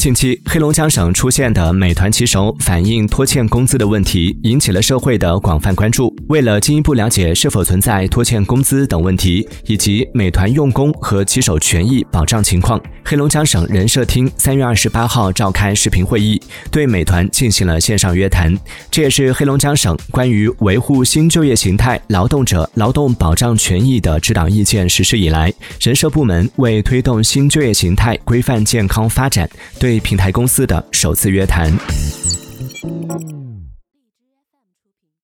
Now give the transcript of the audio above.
近期，黑龙江省出现的美团骑手反映拖欠工资的问题，引起了社会的广泛关注。为了进一步了解是否存在拖欠工资等问题，以及美团用工和骑手权益保障情况，黑龙江省人社厅三月二十八号召开视频会议，对美团进行了线上约谈。这也是黑龙江省关于维护新就业形态劳动者劳动保障权益的指导意见实施以来，人社部门为推动新就业形态规范健康发展对。对平台公司的首次约谈。